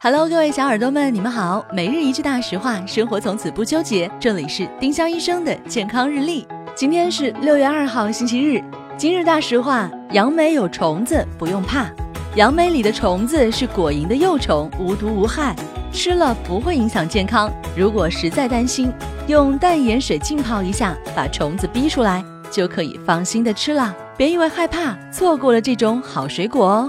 Hello，各位小耳朵们，你们好。每日一句大实话，生活从此不纠结。这里是丁香医生的健康日历。今天是六月二号，星期日。今日大实话：杨梅有虫子，不用怕。杨梅里的虫子是果蝇的幼虫，无毒无害，吃了不会影响健康。如果实在担心，用淡盐水浸泡一下，把虫子逼出来，就可以放心的吃了。别因为害怕，错过了这种好水果哦。